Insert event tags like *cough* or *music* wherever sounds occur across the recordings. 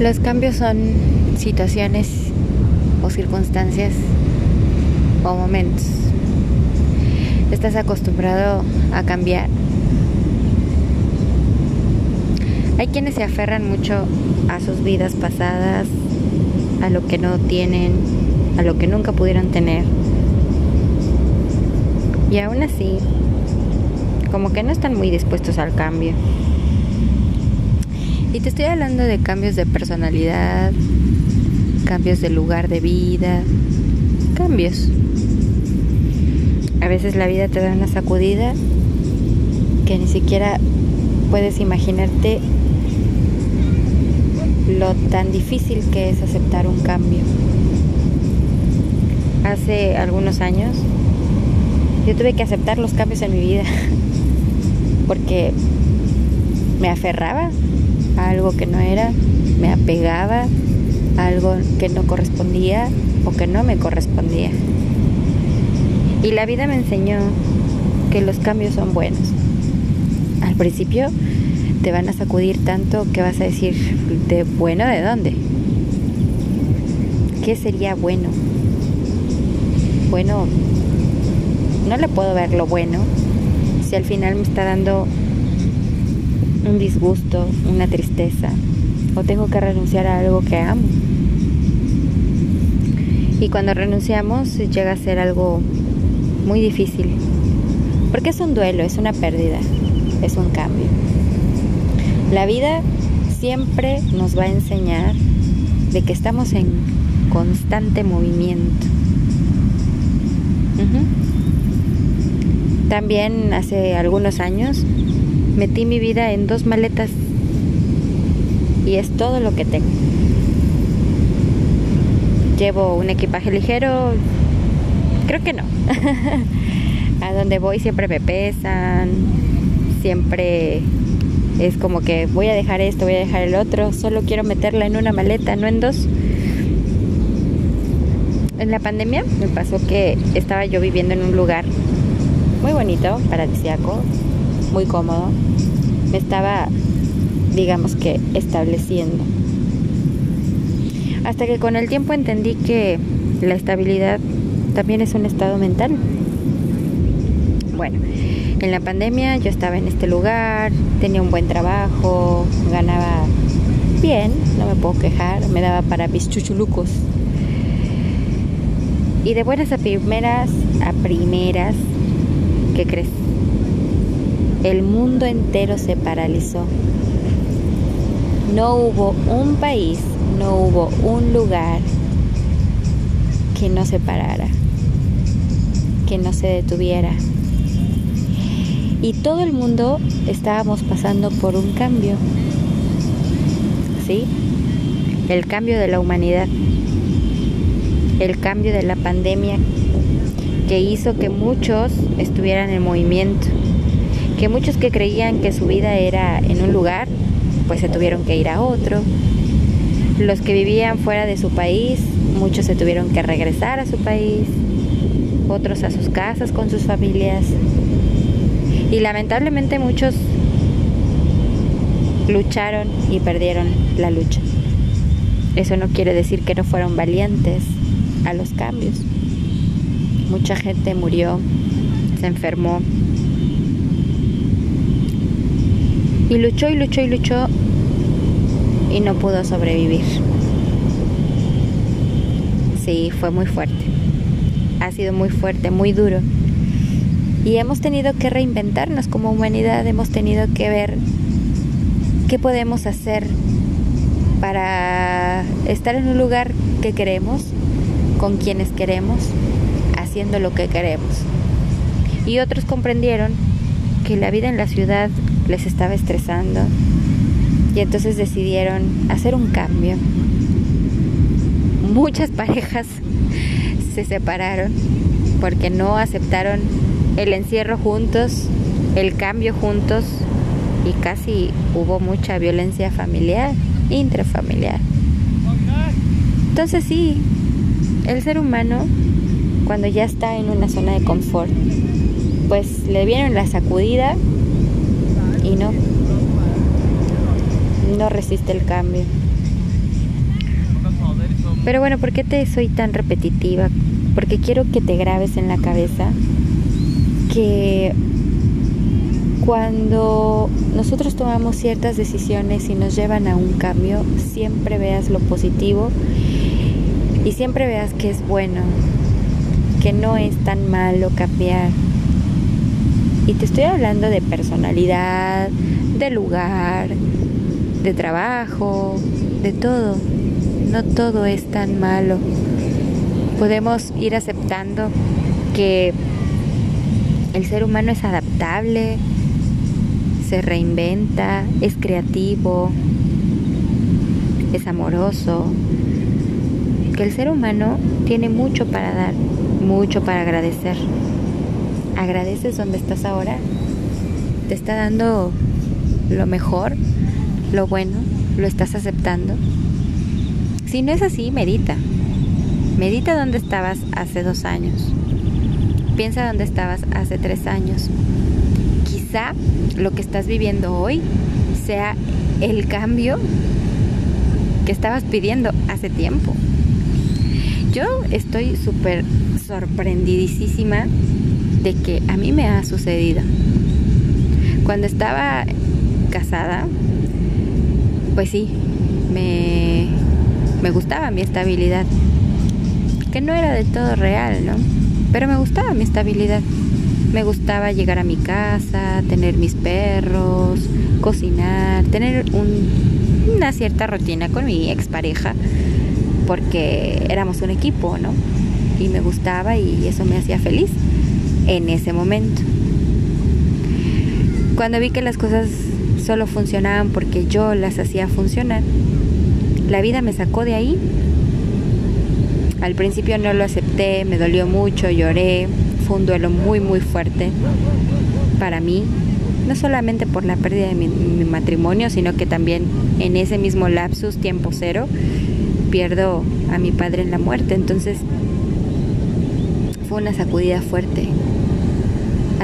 Los cambios son situaciones o circunstancias o momentos. Estás acostumbrado a cambiar. Hay quienes se aferran mucho a sus vidas pasadas, a lo que no tienen, a lo que nunca pudieron tener. Y aún así, como que no están muy dispuestos al cambio. Y te estoy hablando de cambios de personalidad, cambios de lugar de vida, cambios. A veces la vida te da una sacudida que ni siquiera puedes imaginarte lo tan difícil que es aceptar un cambio. Hace algunos años yo tuve que aceptar los cambios en mi vida *laughs* porque me aferraba algo que no era, me apegaba a algo que no correspondía o que no me correspondía. Y la vida me enseñó que los cambios son buenos. Al principio te van a sacudir tanto que vas a decir, ¿de bueno de dónde? ¿Qué sería bueno? Bueno, no le puedo ver lo bueno si al final me está dando un disgusto, una tristeza, o tengo que renunciar a algo que amo. Y cuando renunciamos llega a ser algo muy difícil, porque es un duelo, es una pérdida, es un cambio. La vida siempre nos va a enseñar de que estamos en constante movimiento. También hace algunos años metí mi vida en dos maletas y es todo lo que tengo. Llevo un equipaje ligero, creo que no. *laughs* A donde voy siempre me pesan, siempre es como que voy a dejar esto, voy a dejar el otro, solo quiero meterla en una maleta, no en dos. En la pandemia me pasó que estaba yo viviendo en un lugar muy bonito, paradisiaco, muy cómodo. Me estaba, digamos que, estableciendo. Hasta que con el tiempo entendí que la estabilidad también es un estado mental. Bueno, en la pandemia yo estaba en este lugar, tenía un buen trabajo, ganaba bien, no me puedo quejar, me daba para mis chuchulucos. Y de buenas a primeras, a primeras, ¿qué crees? El mundo entero se paralizó. No hubo un país, no hubo un lugar que no se parara, que no se detuviera. Y todo el mundo estábamos pasando por un cambio. ¿Sí? El cambio de la humanidad. El cambio de la pandemia que hizo que muchos estuvieran en movimiento que muchos que creían que su vida era en un lugar, pues se tuvieron que ir a otro. Los que vivían fuera de su país, muchos se tuvieron que regresar a su país, otros a sus casas con sus familias. Y lamentablemente muchos lucharon y perdieron la lucha. Eso no quiere decir que no fueron valientes a los cambios. Mucha gente murió, se enfermó, Y luchó y luchó y luchó y no pudo sobrevivir. Sí, fue muy fuerte. Ha sido muy fuerte, muy duro. Y hemos tenido que reinventarnos como humanidad, hemos tenido que ver qué podemos hacer para estar en un lugar que queremos, con quienes queremos, haciendo lo que queremos. Y otros comprendieron que la vida en la ciudad les estaba estresando y entonces decidieron hacer un cambio. Muchas parejas *laughs* se separaron porque no aceptaron el encierro juntos, el cambio juntos y casi hubo mucha violencia familiar, intrafamiliar. Entonces sí, el ser humano cuando ya está en una zona de confort, pues le vieron la sacudida y no, no resiste el cambio. Pero bueno, ¿por qué te soy tan repetitiva? Porque quiero que te grabes en la cabeza que cuando nosotros tomamos ciertas decisiones y nos llevan a un cambio, siempre veas lo positivo y siempre veas que es bueno, que no es tan malo cambiar. Y te estoy hablando de personalidad, de lugar, de trabajo, de todo. No todo es tan malo. Podemos ir aceptando que el ser humano es adaptable, se reinventa, es creativo, es amoroso, que el ser humano tiene mucho para dar, mucho para agradecer. ¿Agradeces donde estás ahora? ¿Te está dando lo mejor, lo bueno? ¿Lo estás aceptando? Si no es así, medita. Medita dónde estabas hace dos años. Piensa dónde estabas hace tres años lo que estás viviendo hoy sea el cambio que estabas pidiendo hace tiempo. Yo estoy súper sorprendidísima de que a mí me ha sucedido. Cuando estaba casada, pues sí, me, me gustaba mi estabilidad, que no era del todo real, ¿no? Pero me gustaba mi estabilidad. Me gustaba llegar a mi casa, tener mis perros, cocinar, tener una cierta rutina con mi expareja, porque éramos un equipo, ¿no? Y me gustaba y eso me hacía feliz en ese momento. Cuando vi que las cosas solo funcionaban porque yo las hacía funcionar, la vida me sacó de ahí. Al principio no lo acepté, me dolió mucho, lloré, fue un duelo muy muy fuerte para mí, no solamente por la pérdida de mi, matrimonio, sino que también en ese mismo lapsus, tiempo cero, pierdo a mi padre en la muerte. Entonces fue una sacudida fuerte.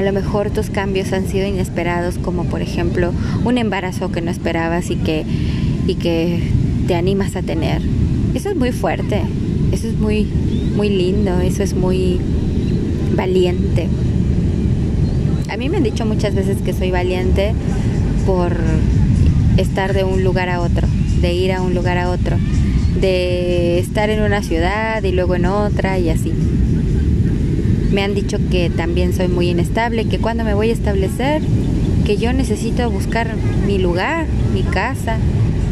A lo mejor tus cambios han sido inesperados, como por ejemplo un embarazo que no esperabas y que, y que te animas a tener. Eso es muy fuerte, eso es muy, muy lindo, eso es muy valiente. A mí me han dicho muchas veces que soy valiente por estar de un lugar a otro, de ir a un lugar a otro, de estar en una ciudad y luego en otra y así. Me han dicho que también soy muy inestable, que cuando me voy a establecer, que yo necesito buscar mi lugar, mi casa,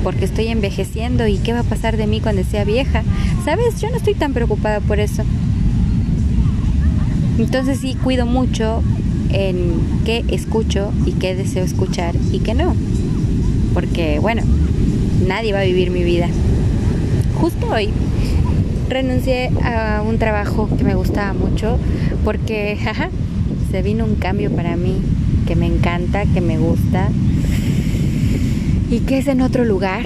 porque estoy envejeciendo y qué va a pasar de mí cuando sea vieja. ¿Sabes? Yo no estoy tan preocupada por eso. Entonces sí cuido mucho en qué escucho y qué deseo escuchar y qué no. Porque bueno, nadie va a vivir mi vida. Justo hoy renuncié a un trabajo que me gustaba mucho porque *laughs* se vino un cambio para mí que me encanta, que me gusta y que es en otro lugar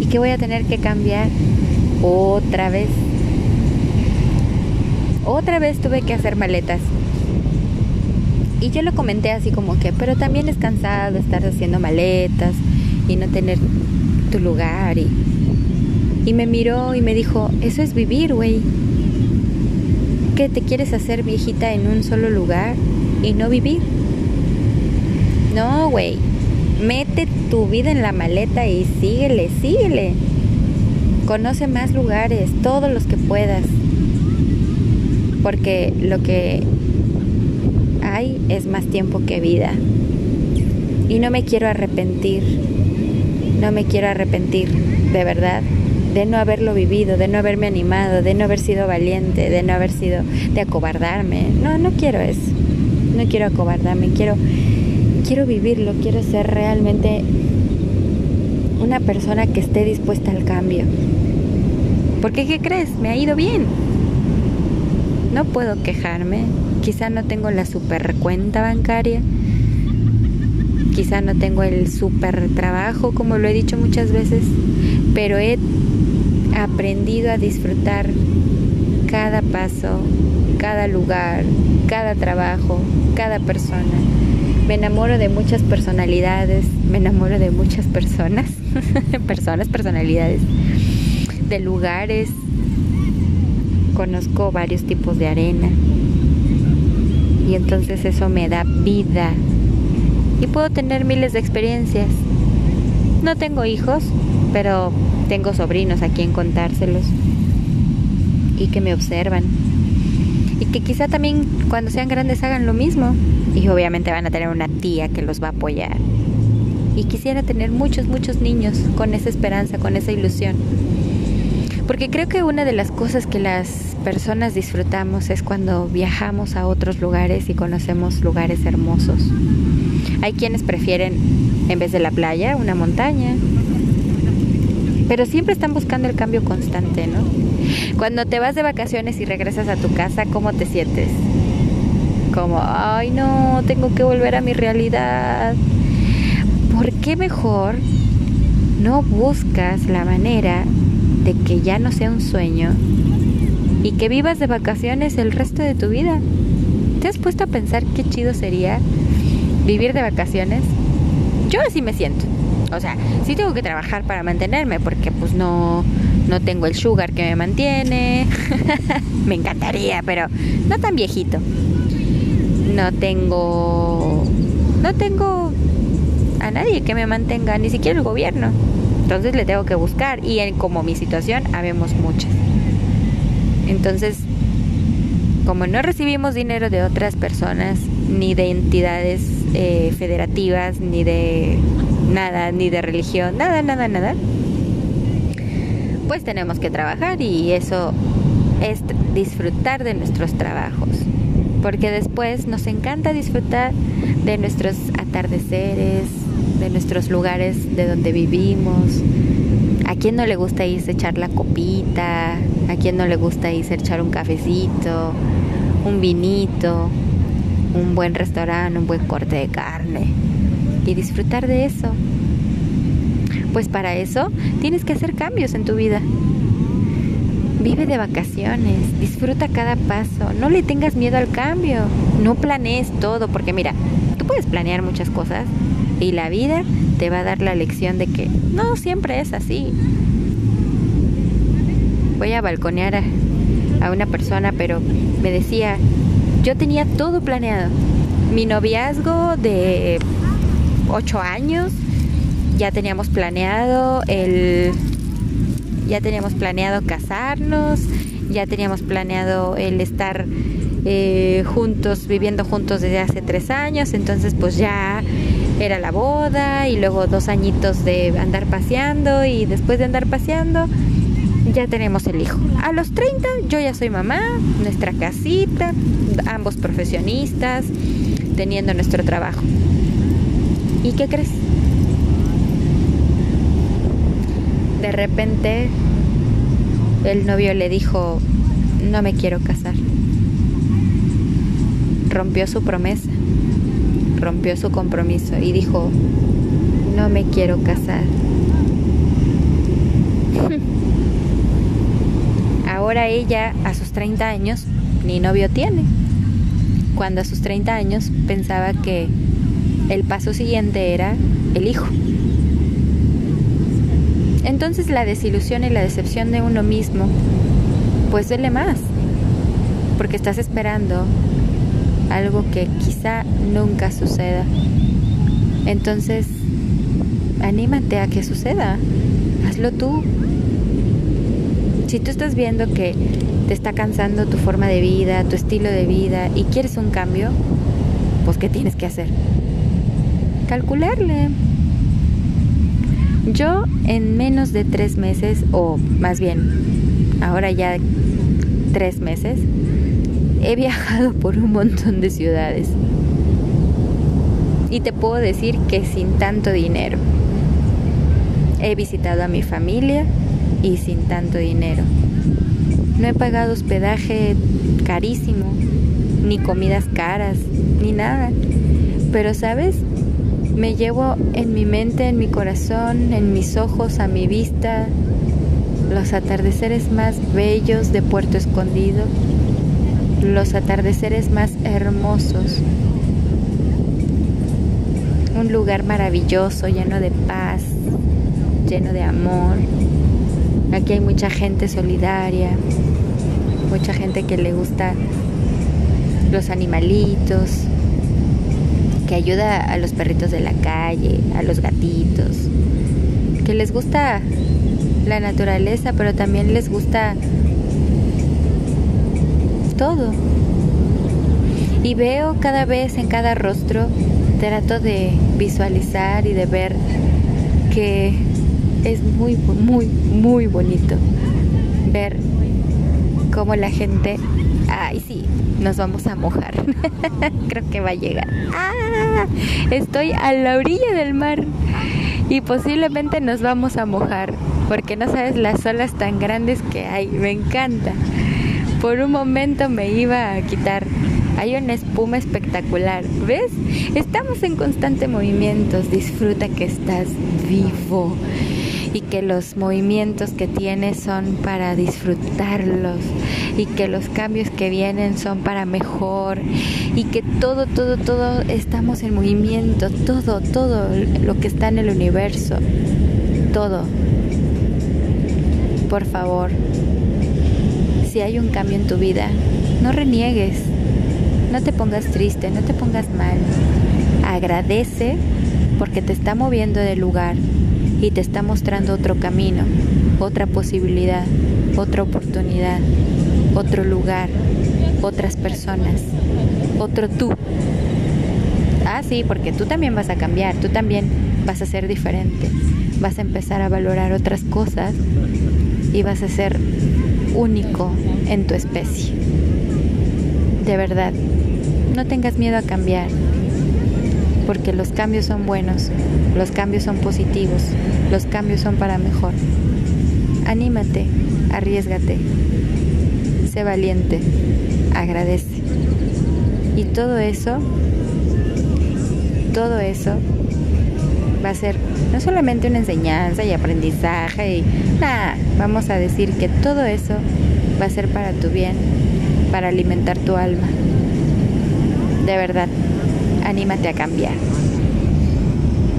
y que voy a tener que cambiar otra vez otra vez tuve que hacer maletas. Y yo lo comenté así como que, pero también es cansado estar haciendo maletas y no tener tu lugar. Y, y me miró y me dijo, eso es vivir, güey. ¿Qué te quieres hacer viejita en un solo lugar y no vivir? No, güey. Mete tu vida en la maleta y síguele, síguele. Conoce más lugares, todos los que puedas porque lo que hay es más tiempo que vida. Y no me quiero arrepentir, no me quiero arrepentir, de verdad, de no haberlo vivido, de no haberme animado, de no haber sido valiente, de no haber sido, de acobardarme. No, no quiero eso, no quiero acobardarme, quiero, quiero vivirlo, quiero ser realmente una persona que esté dispuesta al cambio. Porque, ¿qué crees? Me ha ido bien no puedo quejarme. Quizá no tengo la super cuenta bancaria. Quizá no tengo el super trabajo, como lo he dicho muchas veces. Pero he aprendido a disfrutar cada paso, cada lugar, cada trabajo, cada persona. Me enamoro de muchas personalidades, me enamoro de muchas personas, *laughs* personas, personalidades, de lugares. Conozco varios tipos de arena. Y entonces eso me da vida. Y puedo tener miles de experiencias. No tengo hijos, pero tengo sobrinos a quien contárselos. Y que me observan y que quizá también cuando sean grandes hagan lo mismo. Y obviamente van a tener una tía que los va a apoyar. Y quisiera tener muchos, muchos niños con esa esperanza, con esa ilusión. Porque creo que una de las cosas que las personas disfrutamos es cuando viajamos a otros lugares y conocemos lugares hermosos. Hay quienes prefieren, en vez de la playa, una montaña. Pero siempre están buscando el cambio constante, ¿no? Cuando te vas de vacaciones y regresas a tu casa, ¿cómo te sientes? Como, ay no, tengo que volver a mi realidad. ¿Por qué mejor no buscas la manera de que ya no sea un sueño y que vivas de vacaciones el resto de tu vida? ¿Te has puesto a pensar qué chido sería vivir de vacaciones? Yo así me siento. O sea, sí tengo que trabajar para mantenerme porque pues no, no tengo el sugar que me mantiene. *laughs* me encantaría, pero no tan viejito. No tengo no tengo a nadie que me mantenga, ni siquiera el gobierno. Entonces le tengo que buscar y en, como mi situación habemos muchas. Entonces, como no recibimos dinero de otras personas, ni de entidades eh, federativas, ni de nada, ni de religión, nada, nada, nada, pues tenemos que trabajar y eso es disfrutar de nuestros trabajos. Porque después nos encanta disfrutar de nuestros atardeceres, de nuestros lugares de donde vivimos. ¿A quién no le gusta irse a echar la copita? ¿A quién no le gusta irse a echar un cafecito, un vinito, un buen restaurante, un buen corte de carne? y disfrutar de eso. Pues para eso tienes que hacer cambios en tu vida. Vive de vacaciones, disfruta cada paso, no le tengas miedo al cambio, no planees todo, porque mira, tú puedes planear muchas cosas y la vida te va a dar la lección de que no siempre es así. Voy a balconear a, a una persona, pero me decía, yo tenía todo planeado. Mi noviazgo de ocho años. Ya teníamos planeado el. Ya teníamos planeado casarnos. Ya teníamos planeado el estar eh, juntos, viviendo juntos desde hace tres años. Entonces, pues ya era la boda y luego dos añitos de andar paseando y después de andar paseando ya tenemos el hijo. A los 30 yo ya soy mamá, nuestra casita, ambos profesionistas, teniendo nuestro trabajo. ¿Y qué crees? De repente el novio le dijo, no me quiero casar. Rompió su promesa, rompió su compromiso y dijo, no me quiero casar. Ahora ella, a sus 30 años, ni novio tiene. Cuando a sus 30 años pensaba que el paso siguiente era el hijo. Entonces la desilusión y la decepción de uno mismo, pues duele más, porque estás esperando algo que quizá nunca suceda. Entonces, anímate a que suceda, hazlo tú. Si tú estás viendo que te está cansando tu forma de vida, tu estilo de vida y quieres un cambio, pues ¿qué tienes que hacer? calcularle. Yo en menos de tres meses, o más bien, ahora ya tres meses, he viajado *laughs* por un montón de ciudades. Y te puedo decir que sin tanto dinero. He visitado a mi familia y sin tanto dinero. No he pagado hospedaje carísimo, ni comidas caras, ni nada. Pero sabes, me llevo en mi mente, en mi corazón, en mis ojos, a mi vista, los atardeceres más bellos de Puerto Escondido, los atardeceres más hermosos. un lugar maravilloso, lleno de paz, lleno de amor. Aquí hay mucha gente solidaria, mucha gente que le gusta los animalitos, que ayuda a los perritos de la calle, a los gatitos, que les gusta la naturaleza, pero también les gusta todo. Y veo cada vez en cada rostro, trato de visualizar y de ver que es muy, muy, muy bonito ver cómo la gente, ay sí, nos vamos a mojar. *laughs* Creo que va a llegar. ¡Ah! Estoy a la orilla del mar y posiblemente nos vamos a mojar porque no sabes las olas tan grandes que hay. Me encanta. Por un momento me iba a quitar. Hay una espuma espectacular. ¿Ves? Estamos en constante movimiento. Disfruta que estás vivo y que los movimientos que tienes son para disfrutarlos y que los cambios que vienen son para mejor y que todo, todo, todo estamos en movimiento, todo, todo lo que está en el universo, todo. Por favor, si hay un cambio en tu vida, no reniegues, no te pongas triste, no te pongas mal. Agradece porque te está moviendo del lugar y te está mostrando otro camino, otra posibilidad, otra oportunidad, otro lugar, otras personas, otro tú. Ah, sí, porque tú también vas a cambiar, tú también vas a ser diferente, vas a empezar a valorar otras cosas y vas a ser único en tu especie. De verdad, no tengas miedo a cambiar, porque los cambios son buenos, los cambios son positivos, los cambios son para mejor. Anímate, arriesgate, sé valiente, agradece. Y todo eso, todo eso va a ser no solamente una enseñanza y aprendizaje y nada, vamos a decir que todo eso va a ser para tu bien, para alimentar tu alma. De verdad, anímate a cambiar.